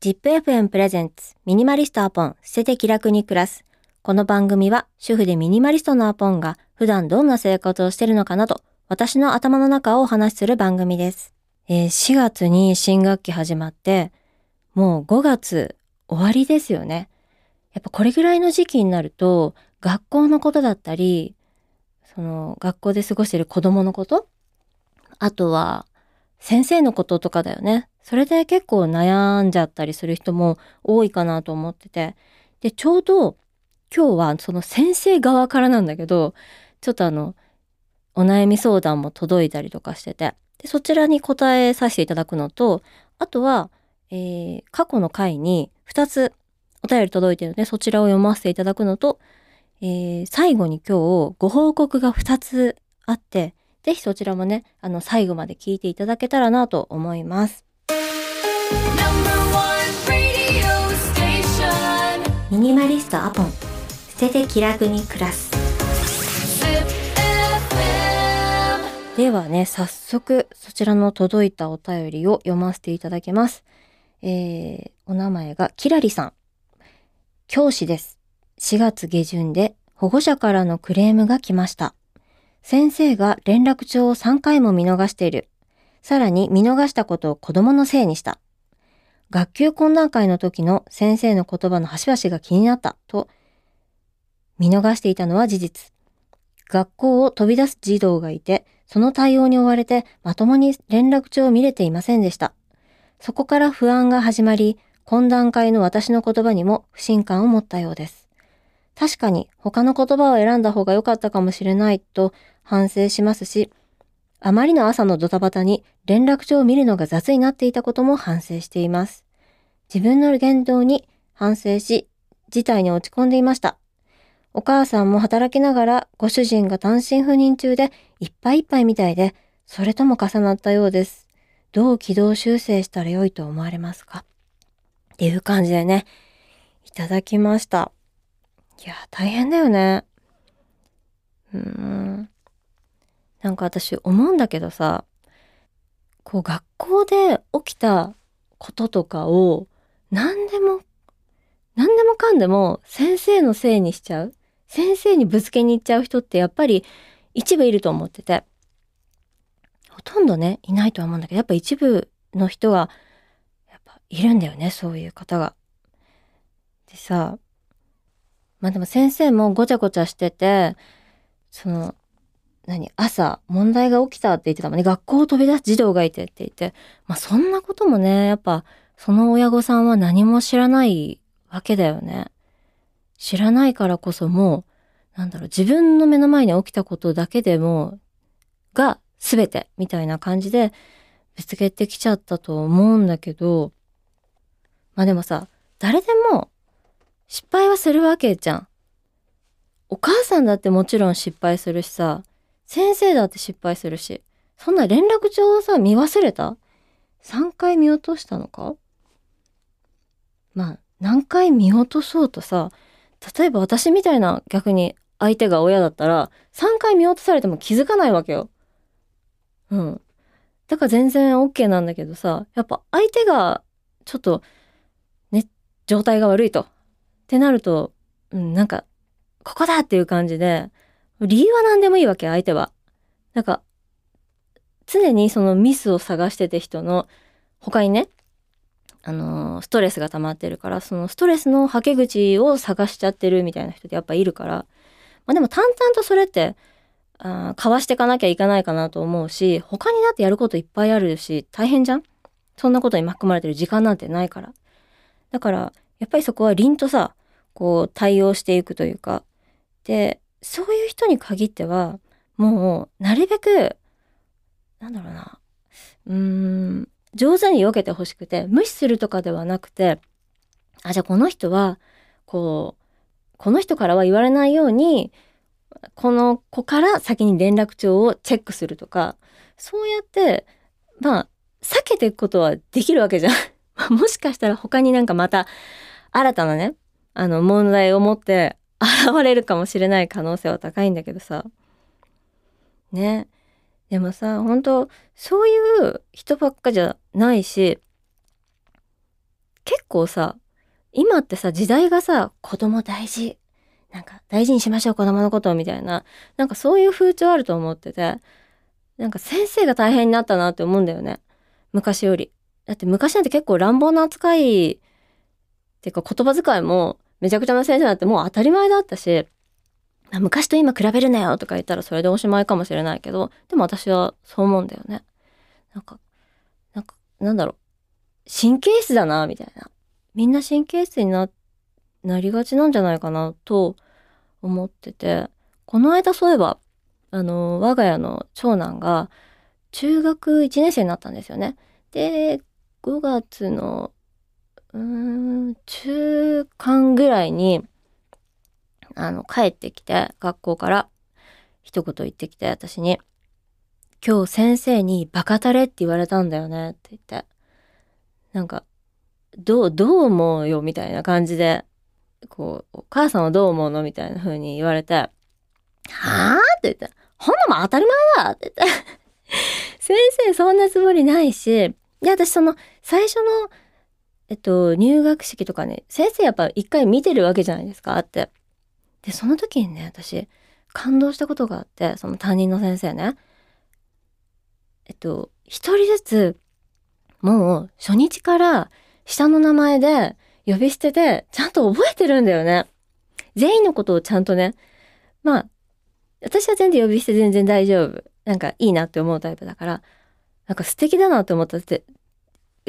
ZIPFM プレゼンツミニマリストアポン捨てて気楽に暮らす。この番組は主婦でミニマリストのアポンが普段どんな生活をしてるのかなど私の頭の中をお話しする番組です。えー4月に新学期始まってもう5月終わりですよね。やっぱこれぐらいの時期になると学校のことだったりその学校で過ごしてる子供のことあとは先生のこととかだよね。それで結構悩んじゃったりする人も多いかなと思ってて。で、ちょうど今日はその先生側からなんだけど、ちょっとあの、お悩み相談も届いたりとかしてて。で、そちらに答えさせていただくのと、あとは、えー過去の回に2つお便り届いてるので、そちらを読ませていただくのと、えー最後に今日ご報告が2つあって、ぜひそちらもね、あの、最後まで聞いていただけたらなと思います。ミニマリストアポン。捨てて気楽に暮らす。ではね、早速そちらの届いたお便りを読ませていただきます。えー、お名前がキラリさん。教師です。4月下旬で保護者からのクレームが来ました。先生が連絡帳を3回も見逃している。さらに見逃したことを子供のせいにした。学級懇談会の時の先生の言葉の端々が気になったと見逃していたのは事実。学校を飛び出す児童がいて、その対応に追われてまともに連絡帳を見れていませんでした。そこから不安が始まり、懇談会の私の言葉にも不信感を持ったようです。確かに他の言葉を選んだ方が良かったかもしれないと反省しますし、あまりの朝のドタバタに連絡帳を見るのが雑になっていたことも反省しています。自分の言動に反省し、事態に落ち込んでいました。お母さんも働きながらご主人が単身赴任中でいっぱいいっぱいみたいで、それとも重なったようです。どう軌道修正したらよいと思われますか？っていう感じでね、いただきました。いや、大変だよね。うーん。なんか私思うんだけどさ、こう学校で起きたこととかを何でも、何でもかんでも先生のせいにしちゃう先生にぶつけに行っちゃう人ってやっぱり一部いると思ってて、ほとんどね、いないとは思うんだけど、やっぱ一部の人が、やっぱいるんだよね、そういう方が。でさ、まあでも先生もごちゃごちゃしてて、その、何朝問題が起きたって言ってたもんね。学校を飛び出す児童がいてって言って。まあそんなこともね、やっぱその親御さんは何も知らないわけだよね。知らないからこそもう、なんだろう、自分の目の前に起きたことだけでも、が全てみたいな感じでぶつけてきちゃったと思うんだけど、まあでもさ、誰でも失敗はするわけじゃん。お母さんだってもちろん失敗するしさ、先生だって失敗するし、そんな連絡帳をさ、見忘れた ?3 回見落としたのか？まあ、何回見落とそうとさ、例えば私みたいな逆に相手が親だったら、3回見落とされても気づかないわけよ。うん。だから全然 OK なんだけどさ、やっぱ相手がちょっと、ね、状態が悪いと。ってなると、うん、なんか、ここだっていう感じで、理由は何でもいいわけ、相手は。なんか、常にそのミスを探してて人の、他にね、あのーストレスが溜まってるから、そのストレスのはけ口を探しちゃってるみたいな人ってやっぱいるから、まあでも淡々とそれって、あかわしていかなきゃいかないかなと思うし、他にだってやることいっぱいあるし、大変じゃん？そんなことに巻き込まれてる時間なんてないから。だから、やっぱりそこは凛とさ、こう対応していくというか、で、そういう人に限っては、もう、なるべく、なんだろうな、うーん、上手に避けてほしくて、無視するとかではなくて、あ、じゃあこの人は、こう、この人からは言われないように、この子から先に連絡帳をチェックするとか、そうやって、まあ、避けていくことはできるわけじゃん。もしかしたら他になんかまた、新たなね、あの、問題を持って現れるかもしれない可能性は高いんだけどさ。ね。でもさ、本当そういう人ばっかじゃないし、結構さ、今ってさ、時代がさ、子供大事。なんか、大事にしましょう、子供のこと、みたいな。なんかそういう風潮あると思ってて、なんか先生が大変になったなって思うんだよね。昔より。だって昔なんて結構乱暴な扱い、っていうか言葉遣いもめちゃくちゃな先生なんてもう当たり前だったし、昔と今比べるなよとか言ったらそれでおしまいかもしれないけど、でも私はそう思うんだよね。なんか、なんか、なんだろう。神経質だな、みたいな。みんな神経質にな、なりがちなんじゃないかな、と思ってて、この間そういえば、あの、我が家の長男が中学1年生になったんですよね。で、5月の、うん、中間ぐらいに、あの、帰ってきて、学校から、一言言ってきて、私に、今日先生にバカタレって言われたんだよねって言って、なんか、どう、どう思うよみたいな感じで、こう、お母さんはどう思うの？みたいな風に言われて、はぁって言って、ほんなもん当たり前だ！って言って、先生そんなつもりないし、で、私その、最初の、えっと、入学式とかね、先生やっぱ一回見てるわけじゃないですか、って。で、その時にね、私、感動したことがあって、その担任の先生ね。えっと、一人ずつ、もう初日から下の名前で呼び捨てでちゃんと覚えてるんだよね。全員のことをちゃんとね。まあ、私は全然呼び捨て全然大丈夫。なんかいいなって思うタイプだから、なんか素敵だなって思ったって、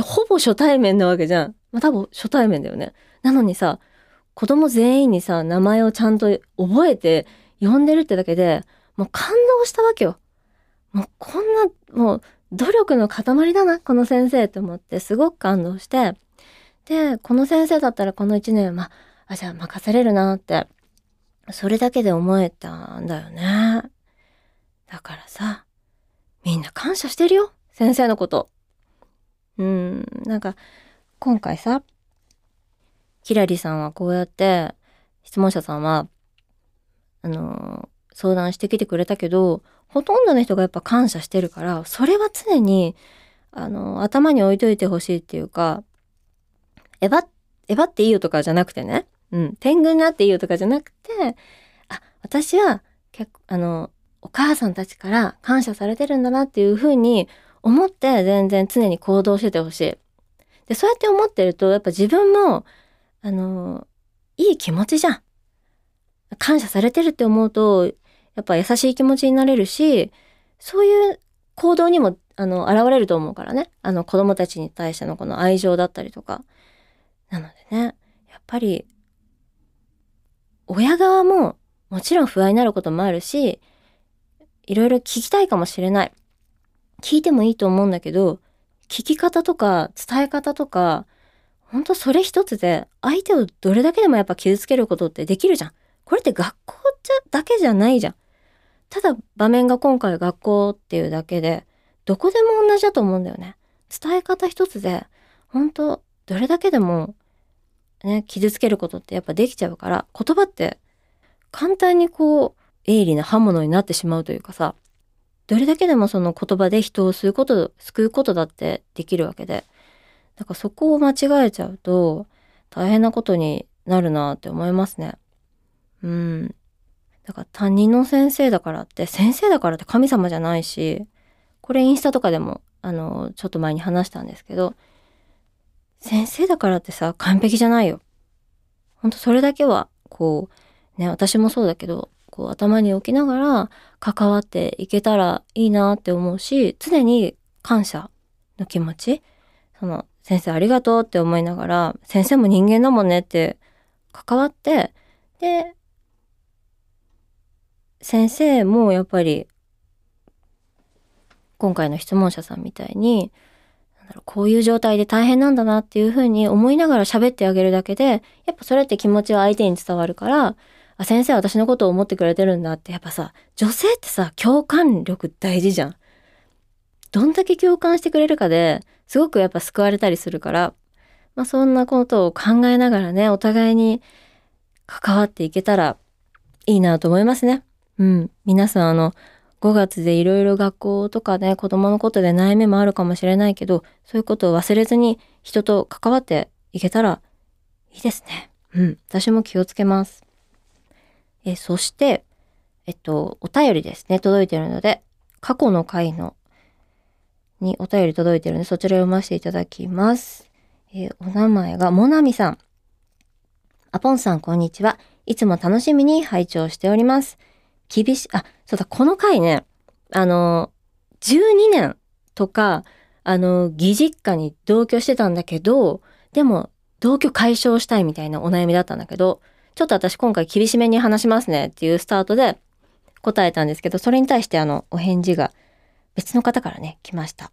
ほぼ初対面なわけじゃん。まあ多分初対面だよね。なのにさ、子供全員にさ、名前をちゃんと覚えて呼んでるってだけで、もう感動したわけよ。もうこんな、もう努力の塊だな、この先生って思って、すごく感動して、で、この先生だったらこの一年、まあ、じゃあ任せれるなって、それだけで思えたんだよね。だからさ、みんな感謝してるよ、先生のこと。うん、なんか、今回さ、キラリさんはこうやって、質問者さんは、あの、相談してきてくれたけど、ほとんどの人がやっぱ感謝してるから、それは常に、あの、頭に置いといてほしいっていうか、えば、えばっていいよとかじゃなくてね、うん、天狗になっていいよとかじゃなくて、あ、私は結構、あの、お母さんたちから感謝されてるんだなっていうふうに思って全然常に行動しててほしい。で、そうやって思ってると、やっぱ自分も、あの、いい気持ちじゃん。感謝されてるって思うと、やっぱ優しい気持ちになれるし、そういう行動にも、あの、現れると思うからね。あの、子供たちに対してのこの愛情だったりとか。なのでね、やっぱり、親側ももちろん不安になることもあるし、いろいろ聞きたいかもしれない。聞いてもいいと思うんだけど、聞き方とか伝え方とか、ほんとそれ一つで相手をどれだけでもやっぱ傷つけることってできるじゃん。これって学校じゃだけじゃないじゃん。ただ場面が今回学校っていうだけで、どこでも同じだと思うんだよね。伝え方一つで、本当どれだけでも、ね、傷つけることってやっぱできちゃうから、言葉って簡単にこう、鋭利な刃物になってしまうというかさ、どれだけでもその言葉で人を救うこと、救うことだってできるわけで。だからそこを間違えちゃうと、大変なことになるなって思いますね。うん。だから担任の先生だからって、先生だからって神様じゃないし、これインスタとかでも、あの、ちょっと前に話したんですけど、先生だからってさ、完璧じゃないよ。ほんとそれだけは、こう、ね、私もそうだけど、こう頭に置きながら関わっていけたらいいなって思うし、常に感謝の気持ち、その、先生ありがとうって思いながら、先生も人間だもんねって関わって、で、先生もやっぱり、今回の質問者さんみたいに、こういう状態で大変なんだなっていうふうに思いながら喋ってあげるだけで、やっぱそれって気持ちは相手に伝わるから、あ、先生私のことを思ってくれてるんだって、やっぱさ、女性ってさ、共感力大事じゃん。どんだけ共感してくれるかで、すごくやっぱ救われたりするから、まあそんなことを考えながらね、お互いに関わっていけたらいいなと思いますね。うん。皆さんあの、5月でいろいろ学校とかね、子供のことで悩みもあるかもしれないけど、そういうことを忘れずに人と関わっていけたらいいですね。うん。私も気をつけます。え、そして、えっと、お便りですね、届いてるので、過去の回の、にお便り届いてるので、そちら読ませていただきます。えお名前が、もなみさん。あぽんさん、こんにちは。いつも楽しみに拝聴しております。厳し、あ、そうだ、この回ね、あの、12年とか、あの、義実家に同居してたんだけど、でも、同居解消したいみたいなお悩みだったんだけど、ちょっと私今回厳しめに話しますねっていうスタートで答えたんですけど、それに対してあの、お返事が別の方からね、来ました。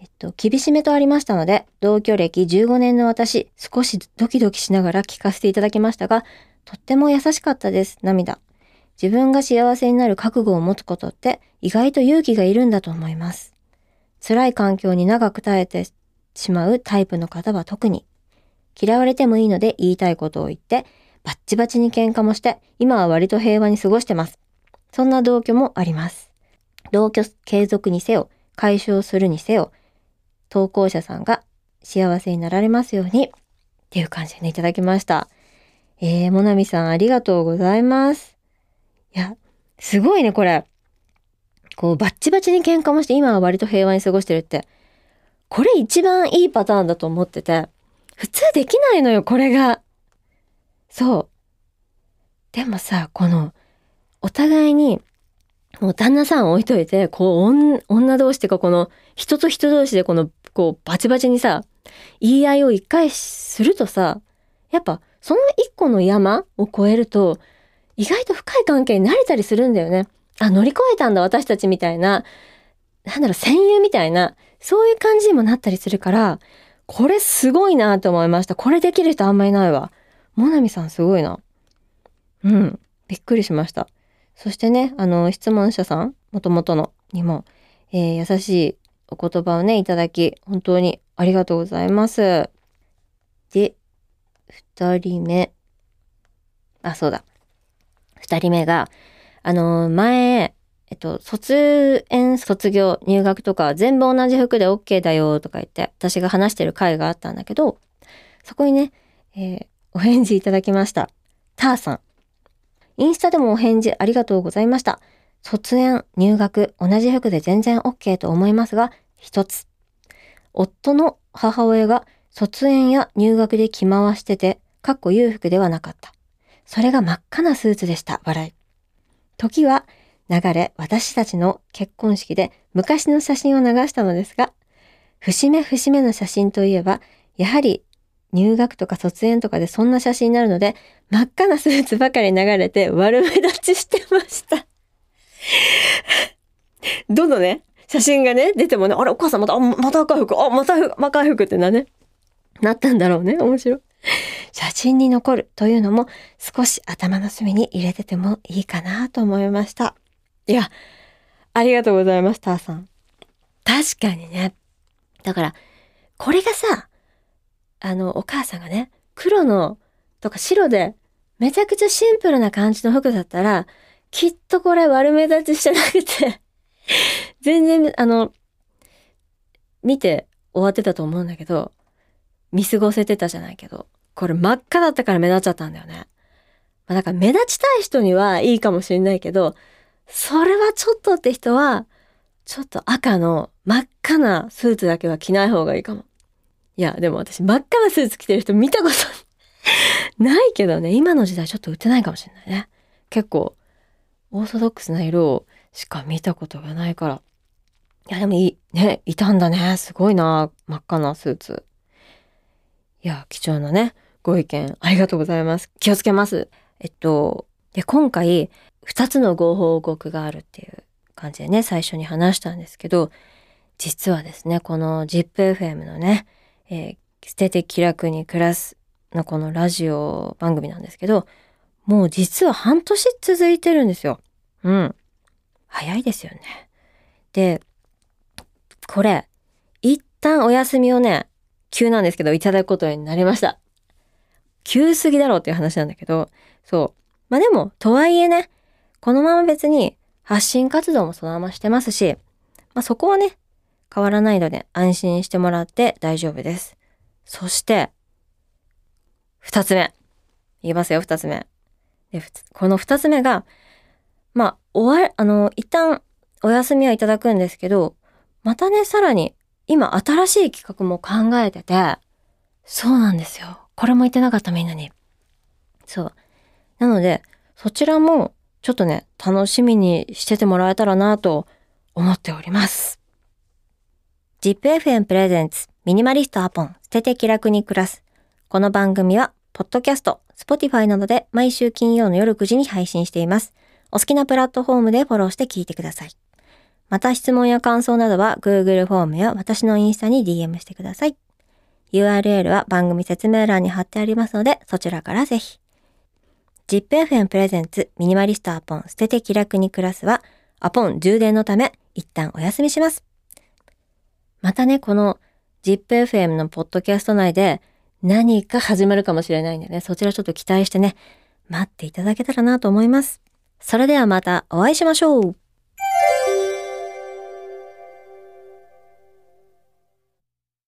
えっと、厳しめとありましたので、同居歴15年の私、少しドキドキしながら聞かせていただきましたが、とっても優しかったです。涙。自分が幸せになる覚悟を持つことって意外と勇気がいるんだと思います。辛い環境に長く耐えてしまうタイプの方は特に。嫌われてもいいので言いたいことを言って、バッチバチに喧嘩もして、今は割と平和に過ごしてます。そんな同居もあります。同居継続にせよ、解消するにせよ、投稿者さんが幸せになられますように、っていう感じでね、いただきました。えー、もなみさんありがとうございます。いや、すごいね、これ。こう、バッチバチに喧嘩もして、今は割と平和に過ごしてるって。これ一番いいパターンだと思ってて。普通できないのよ、これが。そう。でもさ、この、お互いに、もう旦那さん置いといて、こう、女同士っていうか、この、人と人同士でこの、こう、バチバチにさ、言い合いを一回するとさ、やっぱ、その一個の山を越えると、意外と深い関係になれたりするんだよね。あ、乗り越えたんだ、私たちみたいな、なんだろう、戦友みたいな、そういう感じにもなったりするから、これすごいなと思いました。これできる人あんまいないわ。モナミさんすごいな。うん。びっくりしました。そしてね、あの、質問者さん、もともとのにも、えー優しいお言葉をね、いただき、本当にありがとうございます。で、二人目。あ、そうだ。二人目が、あの、前、えっと、卒園、卒業、入学とか全部同じ服で OK だよとか言って、私が話してる回があったんだけど、そこにね、えーお返事いただきました。ターさん。インスタでもお返事ありがとうございました。卒園、入学、同じ服で全然 OK と思いますが、一つ。夫の母親が卒園や入学で着回してて、かっこ裕福ではなかった。それが真っ赤なスーツでした。笑い。時は流れ、私たちの結婚式で昔の写真を流したのですが、節目節目の写真といえば、やはり入学とか卒園とかでそんな写真になるので、真っ赤なスーツばかり流れて悪目立ちしてました。どのね、写真がね、出てもね、あれ、お母さんまた、あまた赤い服、あ、また赤い服ってなね、なったんだろうね。面白い。写真に残るというのも少し頭の隅に入れててもいいかなと思いました。いや、ありがとうございます、ターさん。確かにね。だから、これがさ、あの、お母さんがね、黒のとか白で、めちゃくちゃシンプルな感じの服だったら、きっとこれ悪目立ちしてなくて、全然、あの、見て終わってたと思うんだけど、見過ごせてたじゃないけど、これ真っ赤だったから目立っちゃったんだよね。まあ、だから目立ちたい人にはいいかもしれないけど、それはちょっとって人は、ちょっと赤の真っ赤なスーツだけは着ない方がいいかも。いや、でも私真っ赤なスーツ着てる人見たことないけどね、今の時代ちょっと売ってないかもしれないね。結構、オーソドックスな色をしか見たことがないから。いや、でもいい、ね、いたんだね。すごいな、真っ赤なスーツ。いや、貴重なね、ご意見ありがとうございます。気をつけます。えっと、で、今回、二つのご報告があるっていう感じでね、最初に話したんですけど、実はですね、この ZIPFM のね、えー捨てて気楽に暮らすのこのラジオ番組なんですけど、もう実は半年続いてるんですよ。うん。早いですよね。で、これ、一旦お休みをね、急なんですけど、いただくことになりました。急すぎだろうっていう話なんだけど、そう。まあでも、とはいえね、このまま別に発信活動もそのまましてますし、まあそこはね、変わらないので安心してもらって大丈夫です。そして、二つ目。言いますよ、二つ目。で、この二つ目が、まあ、終わり、あの、一旦お休みはいただくんですけど、またね、さらに、今新しい企画も考えてて、そうなんですよ。これも言ってなかったみんなに。そう。なので、そちらも、ちょっとね、楽しみにしててもらえたらなと思っております。ZIPFM プレゼンツミニマリストアポン捨てて気楽に暮らす。この番組は、ポッドキャスト、Spotify などで毎週金曜の夜9時に配信しています。お好きなプラットフォームでフォローして聞いてください。また質問や感想などは Google フォームや私のインスタに DM してください。URL は番組説明欄に貼ってありますので、そちらからぜひ。ZIPFM プレゼンツミニマリストアポン捨てて気楽に暮らすは、アポン充電のため一旦お休みします。またね、この ZIPFM のポッドキャスト内で何か始まるかもしれないんでね、そちらちょっと期待してね、待っていただけたらなと思います。それではまたお会いしましょう